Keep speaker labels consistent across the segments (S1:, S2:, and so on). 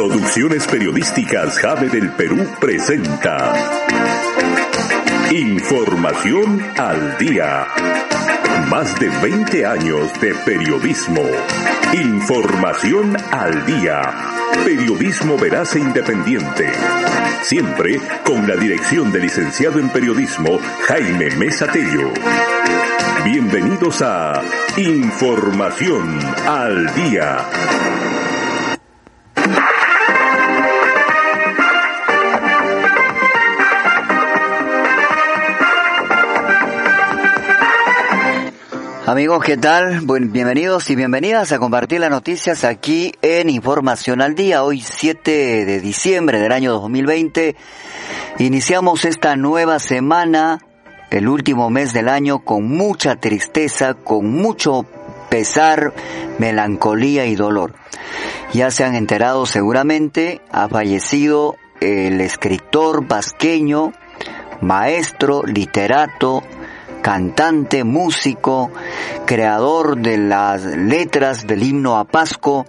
S1: Producciones Periodísticas Jave del Perú presenta Información al Día. Más de 20 años de periodismo. Información al Día. Periodismo veraz e independiente. Siempre con la dirección del licenciado en periodismo Jaime Mesa Tello. Bienvenidos a Información al Día.
S2: Amigos, ¿qué tal? bienvenidos y bienvenidas a compartir las noticias aquí en Información al Día. Hoy 7 de diciembre del año 2020 iniciamos esta nueva semana, el último mes del año, con mucha tristeza, con mucho pesar, melancolía y dolor. Ya se han enterado seguramente, ha fallecido el escritor vasqueño, maestro, literato, cantante, músico, creador de las letras del himno a Pasco,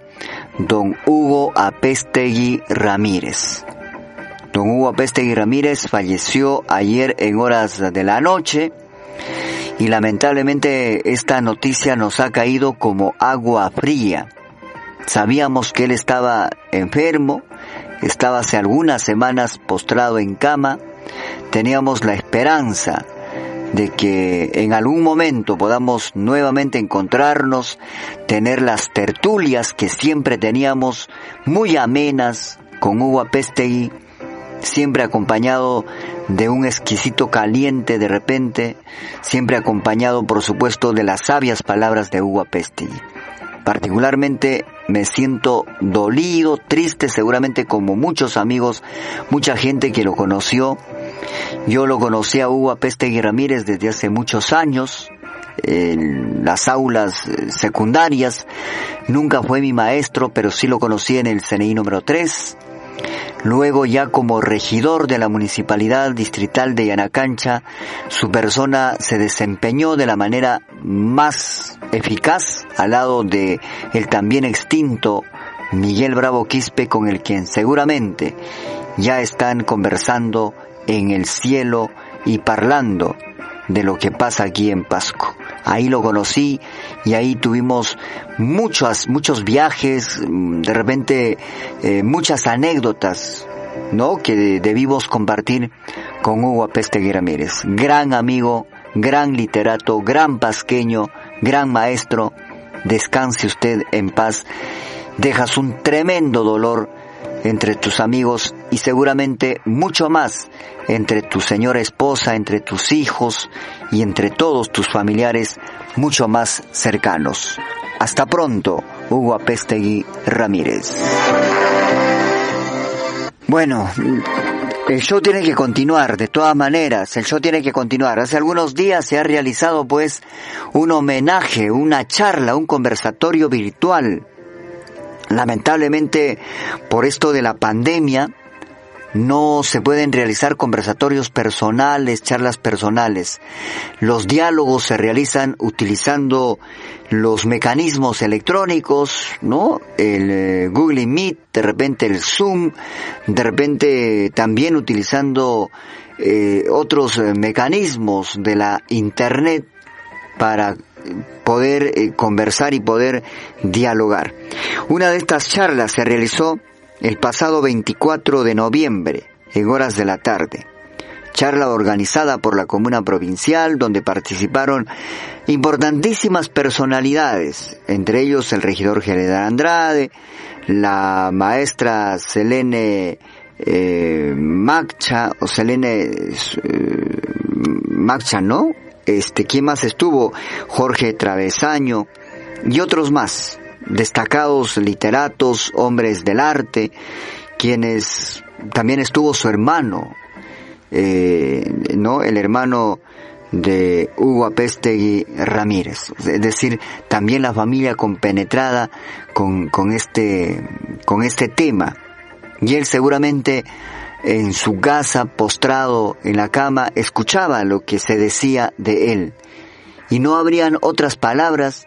S2: don Hugo Apestegui Ramírez. Don Hugo Apestegui Ramírez falleció ayer en horas de la noche y lamentablemente esta noticia nos ha caído como agua fría. Sabíamos que él estaba enfermo, estaba hace algunas semanas postrado en cama, teníamos la esperanza de que en algún momento podamos nuevamente encontrarnos, tener las tertulias que siempre teníamos muy amenas con Hugo Apestegui, siempre acompañado de un exquisito caliente de repente, siempre acompañado por supuesto de las sabias palabras de Hugo Apestegui. Particularmente me siento dolido, triste, seguramente como muchos amigos, mucha gente que lo conoció, yo lo conocí a Hugo Apestegui Ramírez desde hace muchos años, en las aulas eh, secundarias. Nunca fue mi maestro, pero sí lo conocí en el CNI número 3. Luego ya como regidor de la Municipalidad Distrital de Yanacancha, su persona se desempeñó de la manera más eficaz al lado de el también extinto Miguel Bravo Quispe con el quien seguramente ya están conversando en el cielo y parlando de lo que pasa aquí en Pasco. Ahí lo conocí y ahí tuvimos muchos, muchos viajes, de repente eh, muchas anécdotas, ¿no? Que debimos compartir con Hugo Apestegui Ramírez. Gran amigo, gran literato, gran pasqueño, gran maestro. Descanse usted en paz. Dejas un tremendo dolor entre tus amigos y seguramente mucho más entre tu señora esposa, entre tus hijos y entre todos tus familiares mucho más cercanos. Hasta pronto, Hugo Apestegui Ramírez. Bueno, el show tiene que continuar, de todas maneras, el show tiene que continuar. Hace algunos días se ha realizado pues un homenaje, una charla, un conversatorio virtual Lamentablemente, por esto de la pandemia, no se pueden realizar conversatorios personales, charlas personales. Los diálogos se realizan utilizando los mecanismos electrónicos, ¿no? El eh, Google Meet, de repente el Zoom, de repente también utilizando eh, otros eh, mecanismos de la Internet para poder eh, conversar y poder dialogar. Una de estas charlas se realizó el pasado 24 de noviembre, en horas de la tarde. Charla organizada por la Comuna Provincial, donde participaron importantísimas personalidades, entre ellos el regidor General Andrade, la maestra Selene eh, Macha, o Selene eh, Macha, ¿no? Este, ¿quién más estuvo? Jorge Travesaño y otros más, destacados literatos, hombres del arte, quienes también estuvo su hermano, eh, ¿no? El hermano de Hugo Apestegui Ramírez, es decir, también la familia compenetrada con, con este, con este tema. Y él seguramente en su casa, postrado en la cama, escuchaba lo que se decía de él. Y no habrían otras palabras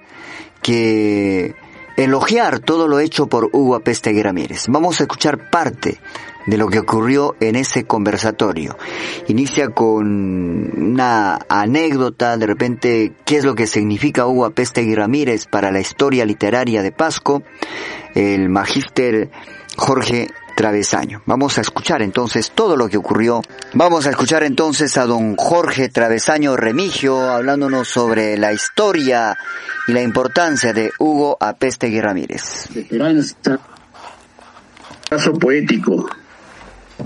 S2: que, elogiar todo lo hecho por Hugo Apestegui Ramírez. Vamos a escuchar parte de lo que ocurrió en ese conversatorio. Inicia con una anécdota, de repente, qué es lo que significa Hugo Apestegui Ramírez para la historia literaria de Pasco, el magíster Jorge Travesaño. Vamos a escuchar entonces todo lo que ocurrió. Vamos a escuchar entonces a don Jorge Travesaño Remigio hablándonos sobre la historia y la importancia de Hugo Apestegui Ramírez.
S3: Esperanza, caso poético,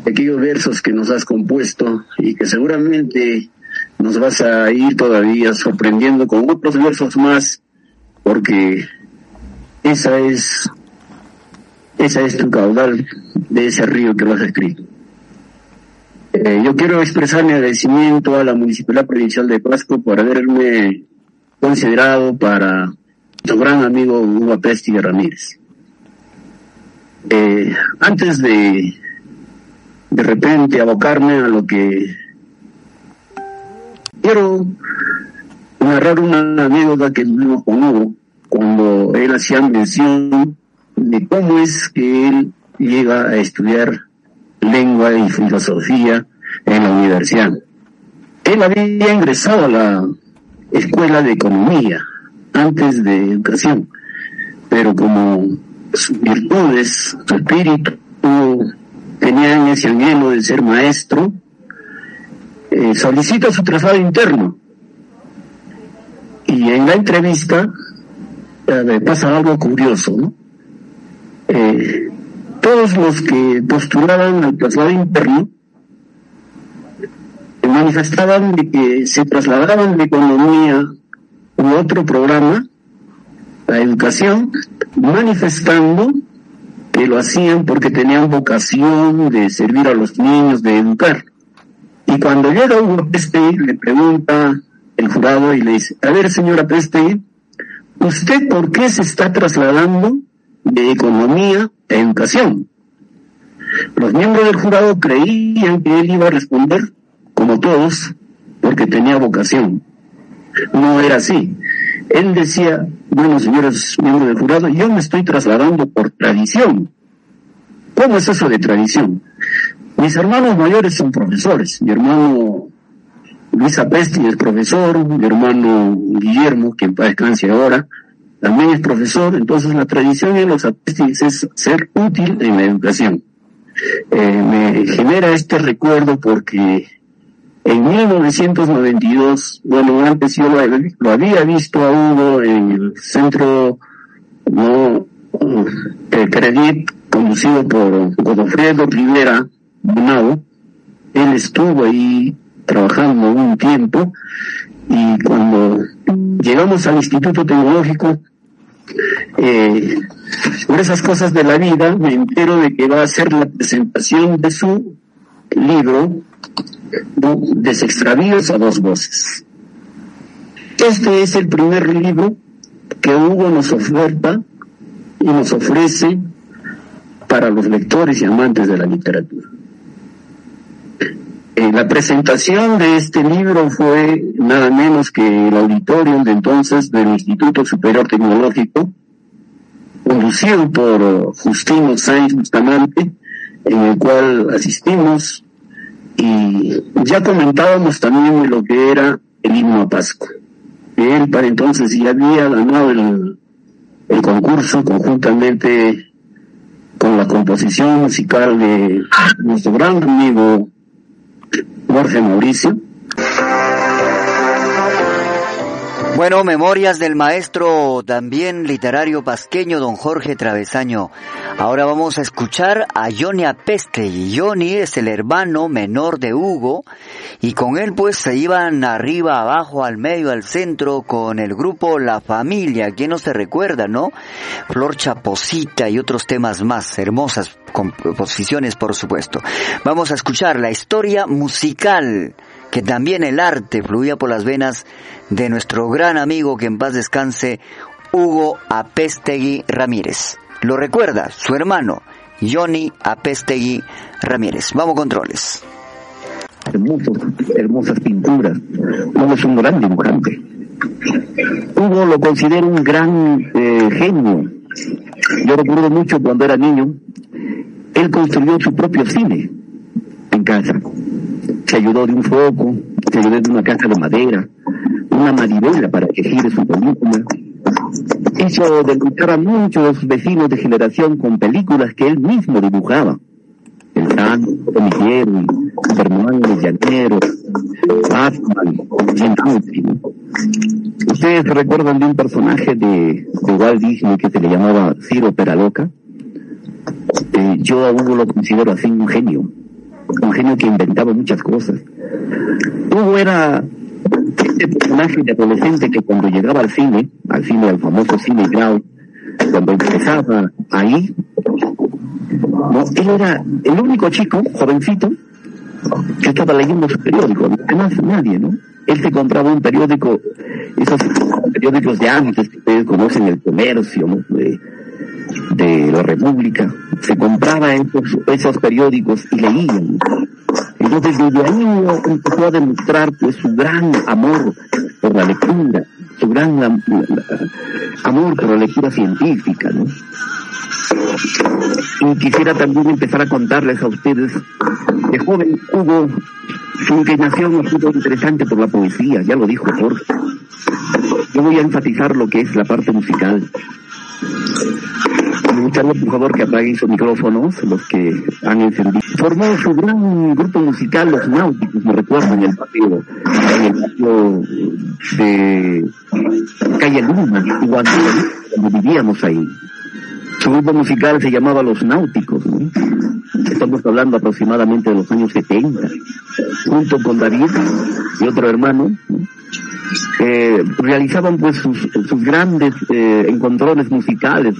S3: aquellos versos que nos has compuesto y que seguramente nos vas a ir todavía sorprendiendo con otros versos más, porque esa es esa es tu caudal de ese río que has escrito. Eh, yo quiero expresar mi agradecimiento a la Municipalidad Provincial de Pasco por haberme considerado para tu gran amigo Hugo Pesti Ramírez. Eh, antes de de repente abocarme a lo que quiero narrar una anécdota que tuvimos con Hugo cuando él hacía mención de cómo es que él llega a estudiar lengua y filosofía en la universidad. Él había ingresado a la escuela de economía antes de educación, pero como sus virtudes, su espíritu tenían ese anhelo de ser maestro, eh, solicita su traslado interno. Y en la entrevista eh, pasa algo curioso, ¿no? Eh, todos los que postulaban al traslado interno manifestaban de que se trasladaban de economía u otro programa a educación, manifestando que lo hacían porque tenían vocación de servir a los niños, de educar. Y cuando llega Hugo Peste, le pregunta el jurado y le dice, a ver señora Peste, ¿usted por qué se está trasladando de economía a educación? Los miembros del jurado creían que él iba a responder, como todos, porque tenía vocación. No era así. Él decía, bueno, señores miembros del jurado, yo me estoy trasladando por tradición. ¿Cómo es eso de tradición? Mis hermanos mayores son profesores. Mi hermano Luis Apesti es profesor, mi hermano Guillermo, que en ahora, también es profesor. Entonces la tradición de los Apestis es ser útil en la educación. Eh, me genera este recuerdo porque en 1992, bueno, antes yo lo, había visto a Hugo en el centro no de Credit conducido por Godofredo Rivera Bonao. Él estuvo ahí trabajando un tiempo y cuando llegamos al Instituto Tecnológico, eh, por esas cosas de la vida, me entero de que va a hacer la presentación de su libro Desextravíos a dos voces. Este es el primer libro que Hugo nos oferta y nos ofrece para los lectores y amantes de la literatura. Eh, la presentación de este libro fue nada menos que el auditorio de entonces del Instituto Superior Tecnológico, conducido por Justino Sainz Bustamante, en el cual asistimos y ya comentábamos también lo que era el himno a Pascua. Él para entonces ya había ganado el, el concurso conjuntamente con la composición musical de nuestro gran amigo Jorge Mauricio.
S2: Bueno, memorias del maestro también literario pasqueño don Jorge Travesaño. Ahora vamos a escuchar a Johnny Apeste. Johnny es el hermano menor de Hugo y con él pues se iban arriba, abajo, al medio, al centro con el grupo La Familia. ¿Quién no se recuerda, no? Flor Chaposita y otros temas más hermosas composiciones por supuesto. Vamos a escuchar la historia musical que también el arte fluía por las venas de nuestro gran amigo que en paz descanse, Hugo Apestegui Ramírez. Lo recuerda su hermano, Johnny Apestegui Ramírez. Vamos controles.
S3: Hermoso, hermosas pinturas. Hugo es un gran dibujante. Hugo lo considero un gran eh, genio
S4: Yo recuerdo mucho cuando era niño, él construyó su propio cine en casa. Se ayudó de un foco, se ayudó de una caja de madera, una manivela para que gire su película. Hizo debutar a muchos vecinos de generación con películas que él mismo dibujaba. El Santo, Miguel, Superman, El Llanero, Batman, Jim ¿no? ¿Ustedes recuerdan de un personaje de, de Walt Disney que se le llamaba Ciro Peraloca? Eh, yo a Hugo lo considero así un genio, un genio que inventaba muchas cosas. Hugo era este personaje de adolescente que cuando llegaba al cine, al cine, al famoso cine Grau, cuando empezaba ahí, él era el único chico, jovencito, que estaba leyendo su periódico, además nadie, ¿no? Él se compraba un periódico, esos periódicos de antes que ustedes conocen, el comercio. De, de la República, se compraba esos periódicos y leían. Entonces desde ahí empezó a demostrar pues su gran amor por la lectura, su gran amor por la lectura científica. Y quisiera también empezar a contarles a ustedes que joven hubo su inclinación un poco interesante por la poesía, ya lo dijo Jorge. Yo voy a enfatizar lo que es la parte musical. Gustaría, por favor, que apaguen sus micrófonos, los que han encendido. Formó su gran grupo musical, Los Náuticos, me recuerdo, en el patio, en el patio de Calle Luna, cuando vivíamos ahí. Su grupo musical se llamaba Los Náuticos. Estamos hablando aproximadamente de los años 70. Junto con David y otro hermano, eh, realizaban pues sus, grandes eh, encontrones musicales.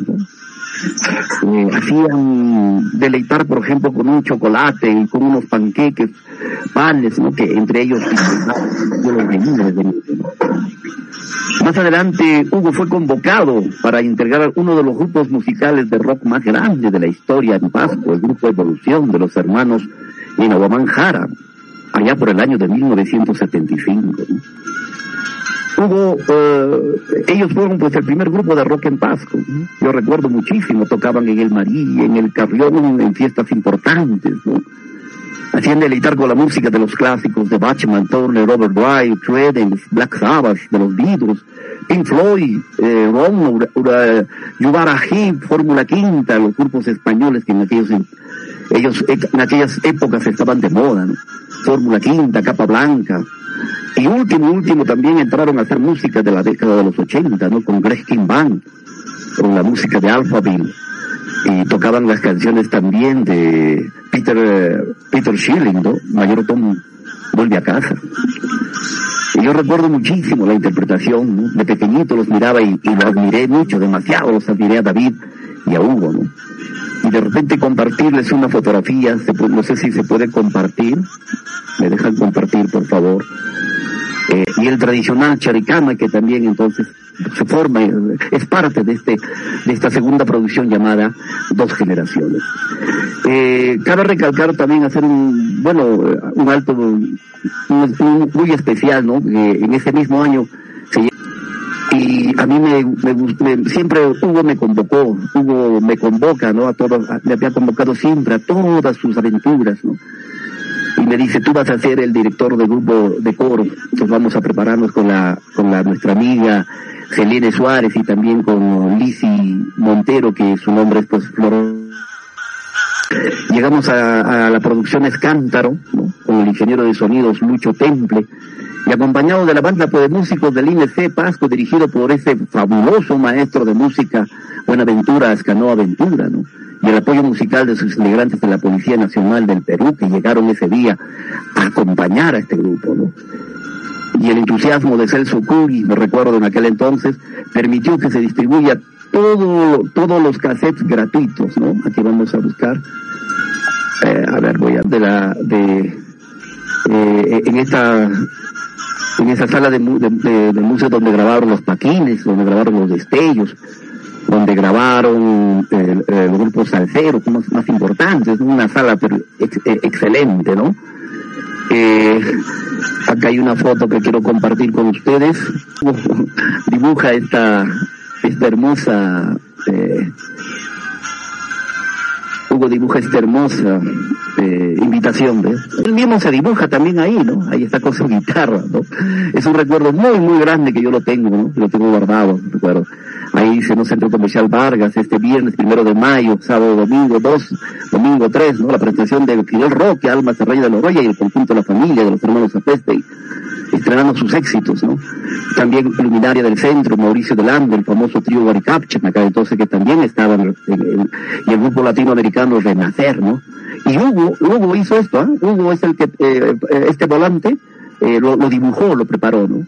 S4: Eh, hacían deleitar, por ejemplo, con un chocolate y con unos panqueques, panes, ¿no? Que entre ellos yo los Más adelante, Hugo fue convocado para integrar uno de los grupos musicales de rock más grandes de la historia en Pasco, el grupo Evolución de los hermanos Inahuamán Jara, allá por el año de 1975. ¿no? Hubo, eh, ellos fueron pues el primer grupo de rock en Pasco. Yo recuerdo muchísimo, tocaban en el María, en el Carrión, en fiestas importantes, ¿no? Hacían deleitar con la música de los clásicos de Bachman, Turner, Robert Wright, Creedence, Black Sabbath, de los Beatles, Pink Floyd, eh, Ron, Yubara Heep, Fórmula Quinta, los grupos españoles que en aquellos, ellos, en aquellas épocas estaban de moda, ¿no? Fórmula Quinta, Capa Blanca, y último, último, también entraron a hacer música de la década de los 80, ¿no? Con Greg King Band, con la música de Alphaville. Y tocaban las canciones también de Peter, Peter Schilling. Mayor Tom vuelve a casa. Y yo recuerdo muchísimo la interpretación. De pequeñito los miraba y, y lo admiré mucho, demasiado los admiré a David y a Hugo, ¿no? Y de repente compartirles una fotografía, no sé si se puede compartir, me dejan compartir por favor, eh, y el tradicional charicama que también entonces se forma, es parte de este, de esta segunda producción llamada Dos Generaciones. Eh, cabe recalcar también hacer un, bueno, un alto, un, muy especial, ¿no? Eh, en ese mismo año y a mí me, me, me, siempre Hugo me convocó, Hugo me convoca, ¿no? A todos, me había convocado siempre a todas sus aventuras, ¿no? Y me dice, tú vas a ser el director del grupo de coro, entonces vamos a prepararnos con la, con la, nuestra amiga Selene Suárez y también con Lisi Montero, que su nombre es pues Flor. Llegamos a, a la producción Escántaro, ¿no? con el ingeniero de sonidos Lucho Temple, y acompañado de la banda de músicos del INC Pasco, dirigido por ese fabuloso maestro de música, Buenaventura Escanoa Ventura, ¿no? Y el apoyo musical de sus integrantes de la Policía Nacional del Perú, que llegaron ese día a acompañar a este grupo, ¿no? Y el entusiasmo de Celso Curi, me recuerdo en aquel entonces, permitió que se distribuya todo, todos los cassettes gratuitos, ¿no? Aquí vamos a buscar. Eh, a ver, voy a, de la, de, eh, en esta en esa sala de, de, museo donde grabaron los paquines, donde grabaron los destellos, donde grabaron eh, eh, los grupos salseros más, más importantes, una sala pero, eh, excelente, ¿no? Eh, acá hay una foto que quiero compartir con ustedes. Dibuja esta, esta hermosa Eh, Hugo dibuja esta hermosa eh, invitación, ¿ves? Él mismo se dibuja también ahí, ¿no? Ahí está con su guitarra, ¿no? Es un recuerdo muy, muy grande que yo lo tengo, ¿no? Lo tengo guardado, recuerdo. Ahí se nos Centro Comercial Vargas, este viernes primero de mayo, sábado, domingo dos, domingo tres, ¿no? La presentación de Fidel Roque, Alma Serraya de Loroya y el conjunto de la familia de los hermanos Apeste, estrenando sus éxitos, ¿no? También luminaria del centro, Mauricio Delando, el famoso trío Guaricapcha, acá entonces que también estaban, y el grupo latinoamericano Renacer, ¿no? Y Hugo, Hugo hizo esto, ¿eh? Hugo es el que, eh, este volante, eh, lo, dibujó, lo preparó, ¿no?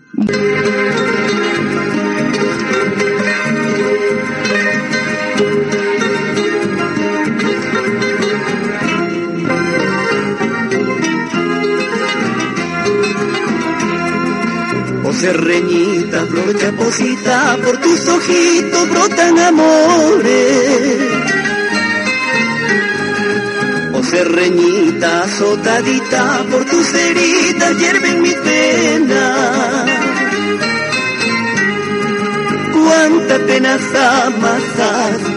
S5: Serreñita, flor chaposita, por tus ojitos brotan amores. Oh serreñita, azotadita, por tus heridas hierven mi pena. Cuánta penas amasaste,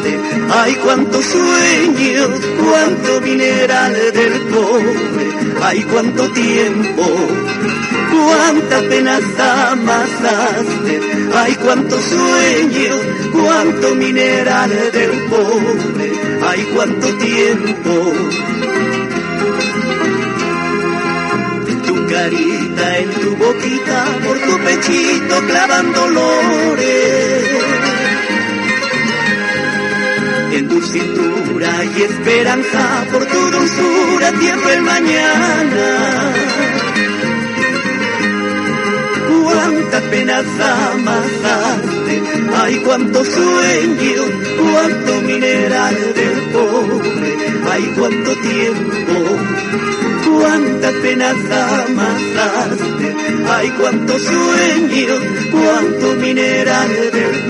S5: ay cuántos sueños, cuánto mineral del pobre, ay cuánto tiempo cuántas penas amasaste, ay cuántos sueños, cuánto mineral del pobre, ay cuánto tiempo. Tu carita en tu boquita, por tu pechito clavan En tu cintura y esperanza, por tu dulzura, tiempo el mañana. Cuántas penas amasaste, ay cuántos sueños, cuánto mineral del pobre, ay cuánto tiempo, cuántas penas amasaste, ay cuántos sueños, cuánto mineral del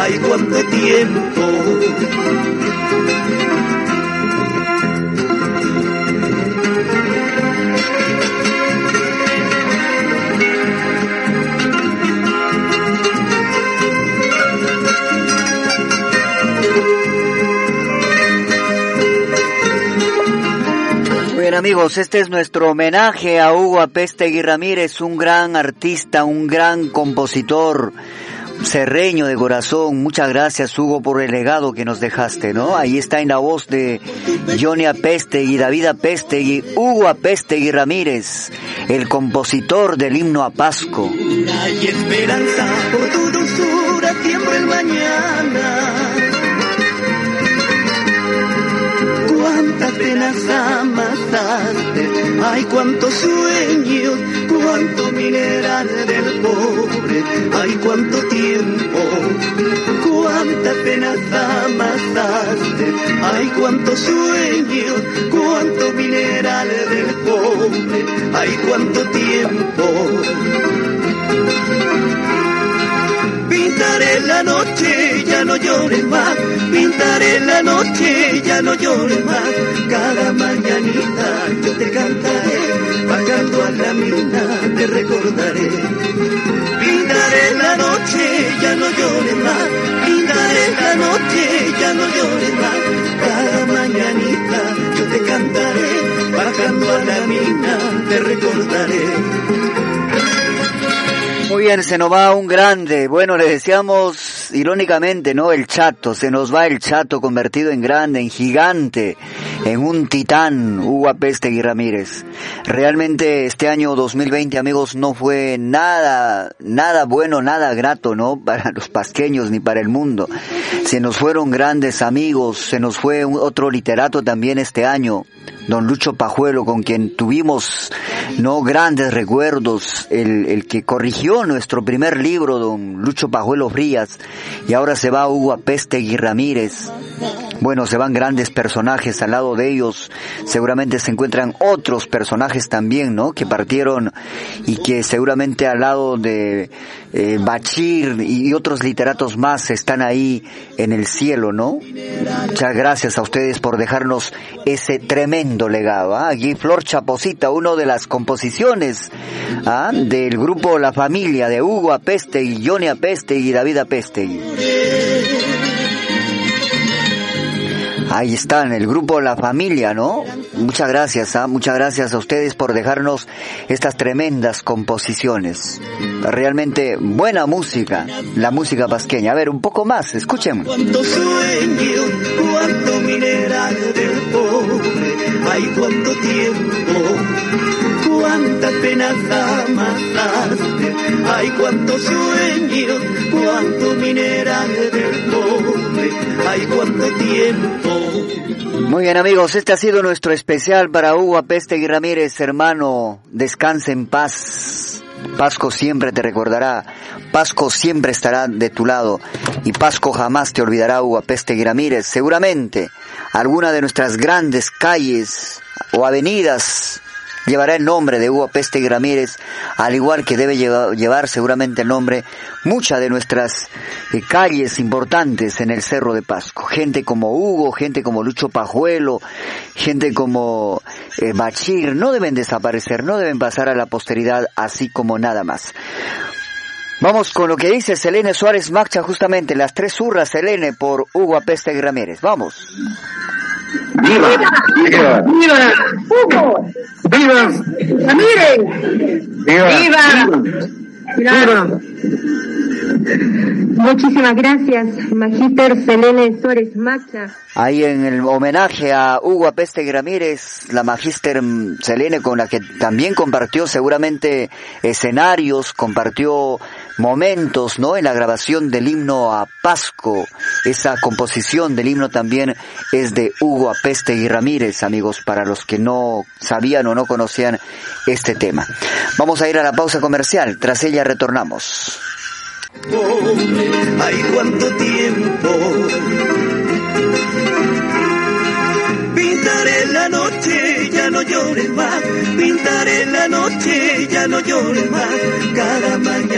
S5: ay cuánto tiempo.
S2: amigos, este es nuestro homenaje a Hugo Apestegui Ramírez, un gran artista, un gran compositor, serreño de corazón. Muchas gracias Hugo por el legado que nos dejaste, ¿no? Ahí está en la voz de Johnny Apestegui, David Apestegui, Hugo Apestegui Ramírez, el compositor del himno a Pasco.
S5: Cuántas penas amasaste, ay cuántos sueños, cuánto mineral del pobre, ay cuánto tiempo, cuántas penas amasaste, ay cuántos sueños, cuánto mineral del pobre, ay cuánto tiempo. Pintaré la noche, no llores más. Pintaré la noche, ya no llores más. Cada mañanita yo te cantaré, bajando a la mina te recordaré. Pintaré la noche, ya no llores más. Pintaré la noche, ya no llores más. Cada mañanita yo te cantaré, bajando a la mina te recordaré.
S2: Muy bien, se nos va un grande. Bueno, le irónicamente, ¿no? El chato, se nos va el chato convertido en grande, en gigante, en un titán, Hugo Apestegui Ramírez. Realmente este año 2020, amigos, no fue nada, nada bueno, nada grato, ¿no? Para los pasqueños ni para el mundo. Se nos fueron grandes amigos, se nos fue otro literato también este año, don Lucho Pajuelo, con quien tuvimos no grandes recuerdos, el, el que corrigió nuestro primer libro, don Lucho Pajuelo Frías, y ahora se va Hugo Apestegui Ramírez. Bueno, se van grandes personajes al lado de ellos, seguramente se encuentran otros personajes también, ¿no? Que partieron y que seguramente al lado de eh, Bachir y otros literatos más están ahí en el cielo, ¿no? Muchas gracias a ustedes por dejarnos ese tremendo legado. ¿ah? Aquí Flor Chaposita, uno de las composiciones ¿ah? del grupo La Familia de Hugo Apeste y Johnny Apeste y David Apeste. Ahí están, el grupo La Familia, ¿no? Muchas gracias, ¿ah? muchas gracias a ustedes por dejarnos estas tremendas composiciones. Realmente buena música, la música pasqueña. A ver, un poco más, escuchen.
S5: Cuánto sueño, cuánto mineral del pobre, hay cuánto tiempo,
S2: Muy bien amigos, este ha sido nuestro especial para Hugo Apeste Ramírez, hermano, descanse en paz. Pasco siempre te recordará, Pasco siempre estará de tu lado. Y Pasco jamás te olvidará, Hugo Apeste Ramírez. Seguramente alguna de nuestras grandes calles o avenidas llevará el nombre de Hugo Peste y Ramírez, al igual que debe llevar, seguramente el nombre muchas de nuestras eh, calles importantes en el Cerro de Pasco. Gente como Hugo, gente como Lucho Pajuelo, gente como eh, Bachir, no deben desaparecer, no deben pasar a la posteridad así como nada más. Vamos con lo que dice Selene Suárez Macha, justamente las tres hurras, Selene, por Hugo Apeste y Ramírez. Vamos.
S6: ¡Viva! ¡Viva! ¡Viva!
S7: ¡Hugo!
S6: ¡Viva!
S7: ¡Ramírez!
S6: ¡Viva!
S7: ¡Viva! Muchísimas gracias, Magister Selene Suárez Macha.
S2: Ahí en el homenaje a Hugo Apeste Ramírez, la Magister Selene con la que también compartió seguramente escenarios, compartió momentos, ¿no? En la grabación del himno a Pasco. Esa composición del himno también es de Hugo Apeste y Ramírez, amigos, para los que no sabían o no conocían este tema. Vamos a ir a la pausa comercial. Tras ella retornamos.
S5: Hay cuánto tiempo. Pintaré la noche, ya no llores más. Pintaré la noche, ya no llores más. Cada mañanita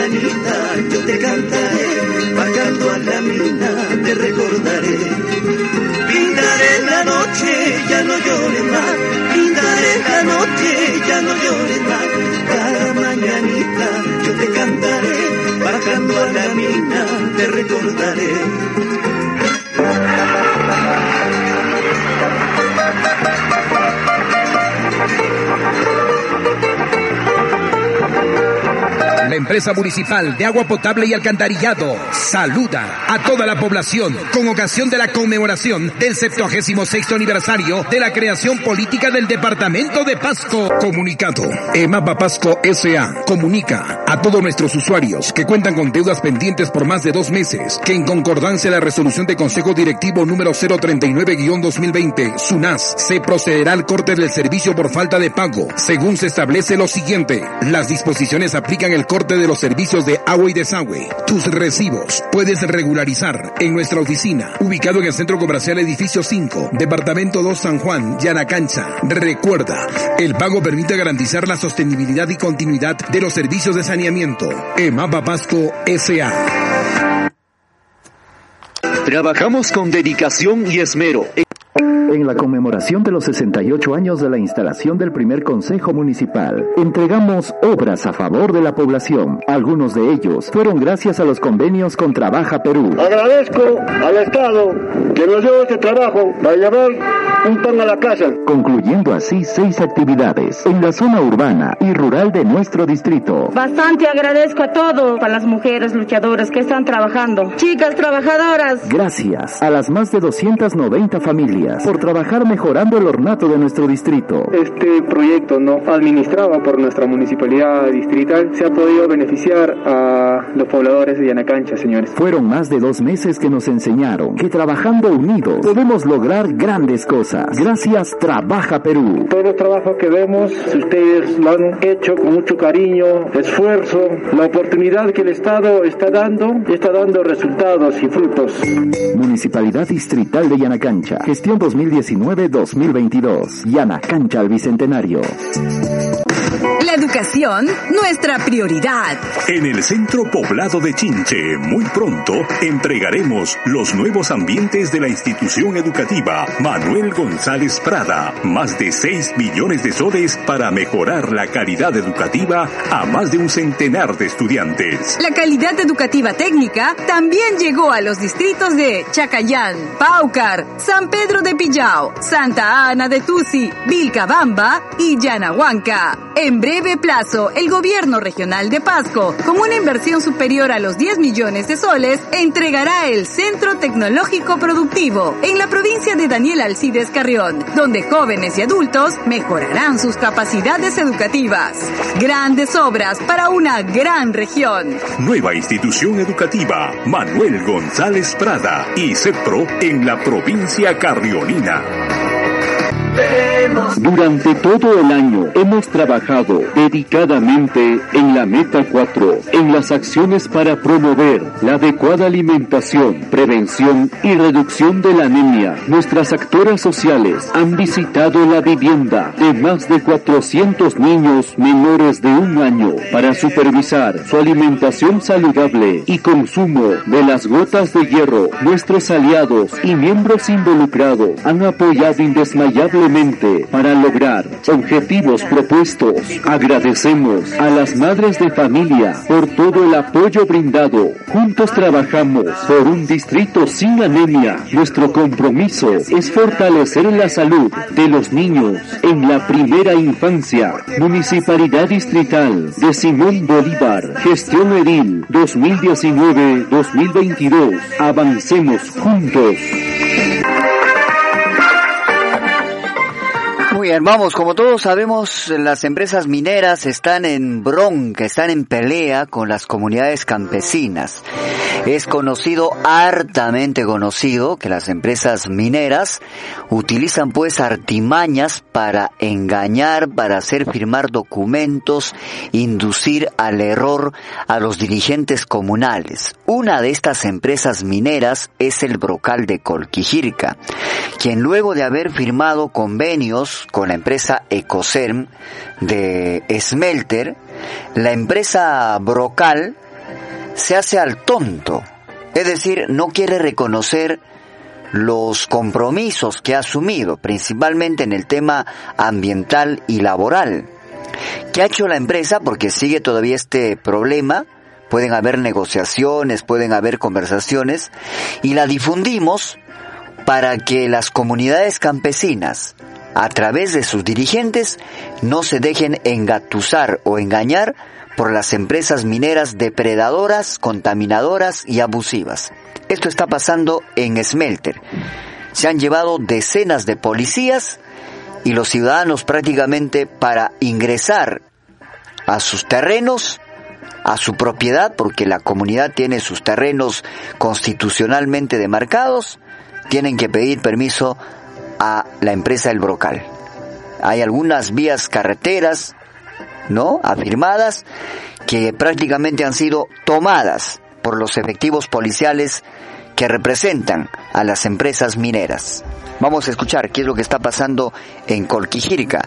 S5: La
S8: empresa municipal de agua potable y alcantarillado saluda a toda la población con ocasión de la conmemoración del 76 aniversario de la creación política del departamento de Pasco. Comunicado. EMAPA Pasco SA comunica a todos nuestros usuarios que cuentan con deudas pendientes por más de dos meses que en concordancia a la resolución de Consejo Directivo número 039-2020 SUNAS se procederá al corte del servicio por falta de pago según se establece lo siguiente. Las disposiciones aplican el corte de los servicios de agua y desagüe. Tus recibos puedes regularizar en nuestra oficina, ubicado en el Centro Comercial Edificio 5, Departamento 2 San Juan, Yanacancha. Recuerda, el pago permite garantizar la sostenibilidad y continuidad de los servicios de EMAPA Pasco S.A.
S9: Trabajamos con dedicación y esmero.
S10: En la conmemoración de los 68 años de la instalación del primer Consejo Municipal, entregamos obras a favor de la población. Algunos de ellos fueron gracias a los convenios con Trabaja Perú.
S11: Agradezco al Estado que nos dio este trabajo para llevar un pan a la casa.
S10: Concluyendo así seis actividades en la zona urbana y rural de nuestro distrito.
S7: Bastante agradezco a todos, a las mujeres luchadoras que están trabajando, chicas trabajadoras.
S10: Gracias a las más de 290 familias por trabajar mejorando el ornato de nuestro distrito.
S12: Este proyecto no administrado por nuestra municipalidad distrital se ha podido beneficiar a los pobladores de Yanacancha, señores.
S10: Fueron más de dos meses que nos enseñaron que trabajando unidos podemos lograr grandes cosas. Gracias, Trabaja Perú.
S12: Todos los trabajos que vemos, ustedes lo han hecho con mucho cariño, esfuerzo, la oportunidad que el Estado está dando, está dando resultados y frutos.
S10: Municipalidad Distrital de Yanacancha. Gestión 2019-2022. Yanacancha al Bicentenario.
S13: La educación, nuestra prioridad.
S1: En el centro poblado de Chinche, muy pronto, entregaremos los nuevos ambientes de la institución educativa Manuel González Prada. Más de 6 millones de soles para mejorar la calidad educativa a más de un centenar de estudiantes.
S13: La calidad educativa técnica también llegó a los distritos de Chacayán, Paucar, San Pedro de Pillao, Santa Ana de Tusi, Vilcabamba y Yanahuanca. En breve plazo, el gobierno regional de Pasco, con una inversión superior a los 10 millones de soles, entregará el Centro Tecnológico Productivo en la provincia de Daniel Alcides Carrión, donde jóvenes y adultos mejorarán sus capacidades educativas. Grandes obras para una gran región.
S1: Nueva institución educativa Manuel González Prada y CEPRO en la provincia carrionina.
S9: Durante todo el año hemos trabajado dedicadamente en la Meta 4, en las acciones para promover la adecuada alimentación, prevención y reducción de la anemia. Nuestras actoras sociales han visitado la vivienda de más de 400 niños menores de un año para supervisar su alimentación saludable y consumo de las gotas de hierro. Nuestros aliados y miembros involucrados han apoyado indesmayablemente para lograr objetivos propuestos. Agradecemos a las madres de familia por todo el apoyo brindado. Juntos trabajamos por un distrito sin anemia. Nuestro compromiso es fortalecer la salud de los niños en la primera infancia. Municipalidad Distrital de Simón Bolívar. Gestión Edil 2019-2022. Avancemos juntos.
S2: Bien, vamos, como todos sabemos, las empresas mineras están en bronca, están en pelea con las comunidades campesinas. Es conocido, hartamente conocido, que las empresas mineras utilizan pues artimañas para engañar, para hacer firmar documentos, inducir al error a los dirigentes comunales. Una de estas empresas mineras es el Brocal de Colquijirca, quien luego de haber firmado convenios con la empresa Ecoserm de Smelter, la empresa Brocal se hace al tonto, es decir, no quiere reconocer los compromisos que ha asumido, principalmente en el tema ambiental y laboral. ¿Qué ha hecho la empresa? Porque sigue todavía este problema, pueden haber negociaciones, pueden haber conversaciones, y la difundimos para que las comunidades campesinas, a través de sus dirigentes, no se dejen engatusar o engañar por las empresas mineras depredadoras, contaminadoras y abusivas. Esto está pasando en Smelter. Se han llevado decenas de policías y los ciudadanos prácticamente para ingresar a sus terrenos, a su propiedad, porque la comunidad tiene sus terrenos constitucionalmente demarcados, tienen que pedir permiso a la empresa El Brocal. Hay algunas vías carreteras, ¿no? Afirmadas, que prácticamente han sido tomadas por los efectivos policiales que representan a las empresas mineras. Vamos a escuchar qué es lo que está pasando en Colquijirca,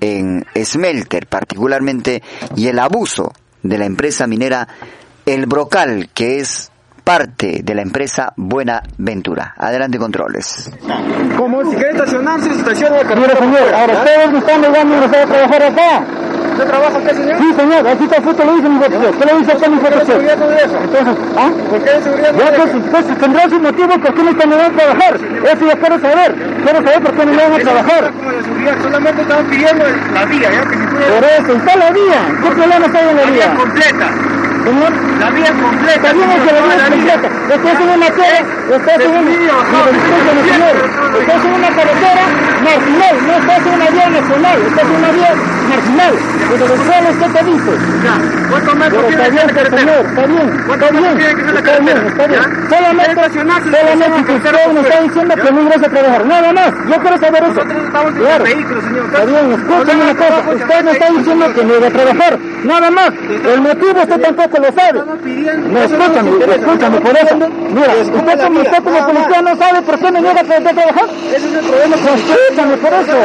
S2: en Smelter particularmente, y el abuso de la empresa minera El Brocal, que es parte de la empresa Buena Ventura. Adelante, controles.
S14: Como si quiere estacionarse, estaciona el
S15: Mire, señor, ahora ustedes están negando a trabajar acá.
S14: ¿Usted trabaja acá, señor?
S15: Sí, señor, aquí está foto, lo dice mi foto. ¿Qué le dice acá mi foto?
S14: ¿Por qué eso?
S15: Entonces, ¿ah?
S14: ¿Por qué seguridad
S15: Ya, pues, pues, tendrá sus motivos por qué no están negando a trabajar. Eso yo quiero saber. Quiero saber por qué no llegan a trabajar.
S14: como la seguridad, solamente estaban pidiendo la vía, ¿ya? Que si.
S15: Por eso, está la vía. ¿Qué problema está en la
S14: La
S15: vía?
S14: vía completa.
S15: Señor,
S14: La vía completa.
S15: Está bien que la vía es completa. Estás en una carretera, estás en una, discúlpeme, señor, estás en una carretera marginal, no estás en una vía nacional, estás en una vía marginal. Pero después usted te dice.
S14: Ya. ¿Cuántos metros tiene
S15: está
S14: que ser
S15: bien,
S14: la
S15: señor, está bien,
S14: ¿Cuántos
S15: está bien,
S14: la
S15: está bien, está bien. Solamente, solamente que usted me está diciendo que no ingresa a trabajar, nada más. Yo quiero saber eso.
S14: Nosotros estamos en vehículo, señor.
S15: Está bien, escúchame una cosa. Usted me está diciendo que no iba a trabajar. Nada más. El motivo usted tampoco lo sabe. No, escúchame, escúchame, por eso. Mira, usted como usted como policía no sabe por qué me niega a trabajar.
S14: Ese es el problema.
S15: Escúchame, por eso.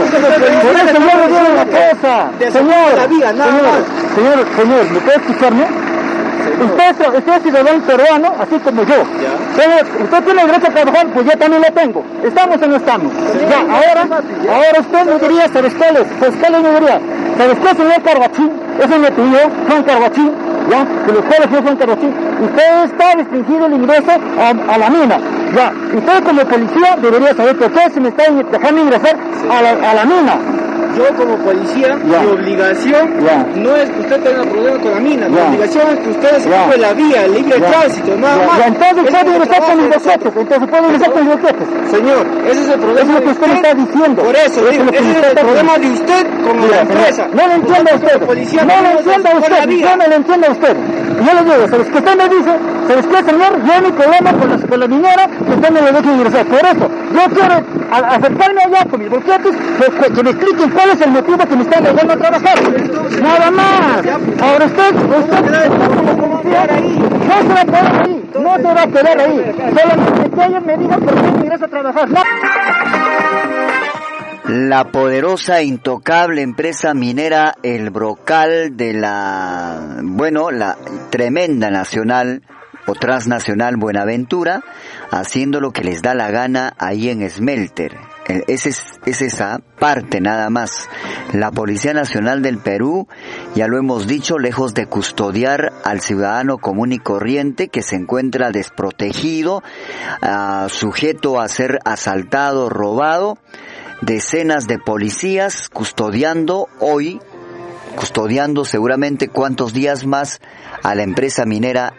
S15: Por eso yo le digo una cosa. señor, señor, señor, ¿me puede escucharme? Usted, usted es ciudadano peruano, así como yo. Usted tiene derecho a trabajar, pues yo también lo tengo. ¿Estamos o no estamos? Ya, ahora, ahora usted me diría, ¿sabes cuál es? Pues cuál me diría, ¿sabes qué, señor Carvachín? Ese me pidió, Juan Carvachín, ya, de los cuales fue Juan Carvachín. Usted está restringido el ingreso a, a la mina. Ya, usted como policía debería saber por qué se me está dejando ingresar a la, a la mina.
S14: Yo como policía, mi obligación no es que usted tenga problema con la mina, mi obligación es que usted se
S15: Ya.
S14: ocupe la vía, el libre tránsito, nada más.
S15: entonces puede ingresar con los boquetes, entonces puede ingresar con los boquetes.
S14: Señor, ese es el problema
S15: Es lo que usted está diciendo.
S14: Por eso,
S15: Eso es
S14: digo,
S15: lo que
S14: ese
S15: usted
S14: es el problema de usted
S15: Mira,
S14: la empresa.
S15: No lo
S14: Nosotros
S15: usted.
S14: como
S15: No lo
S14: que ocupar
S15: usted. Yo no lo entienda usted. Yo le digo, ¿sabes qué usted me dice? ¿Sabes qué, señor? Yo hay problema con la, con la minera que usted me lo deje ingresar. Por eso, yo quiero a- acercarme allá con mis boquetes que, que- que me expliquen cuál es el motivo que me están dejando a trabajar. Nada más. Ahora usted, usted no se va a quedar ahí. No se va a quedar ahí. Solamente que ellos me digan por qué me a trabajar. No.
S2: La poderosa, intocable empresa minera El Brocal de la, bueno, la tremenda nacional o transnacional Buenaventura, haciendo lo que les da la gana ahí en Smelter. El- Es, es, es esa parte nada más. La Policía Nacional del Perú, ya lo hemos dicho, lejos de custodiar al ciudadano común y corriente que se encuentra desprotegido, ah, sujeto a ser asaltado, robado, decenas de policías custodiando hoy, custodiando seguramente cuántos días más a la empresa minera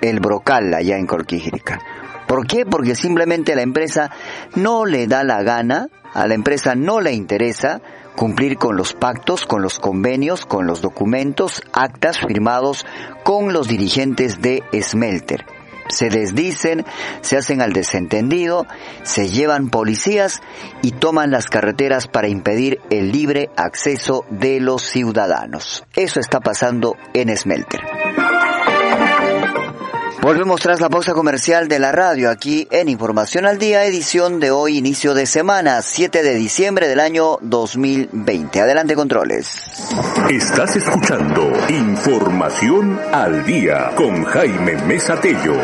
S2: El Brocal allá en Corquijirica. ¿Por qué? Porque simplemente la empresa no le da la gana, a la empresa no le interesa cumplir con los pactos, con los convenios, con los documentos, actas firmados con los dirigentes de Smelter se desdicen, se hacen al desentendido, se llevan policías y toman las carreteras para impedir el libre acceso de los ciudadanos. Eso está pasando en Smelter. Volvemos tras la pausa comercial de la radio aquí en Información al Día, edición de hoy, inicio de semana, 7 de diciembre del año 2020. Adelante controles.
S1: Estás escuchando Información al Día con Jaime Mesa Tello.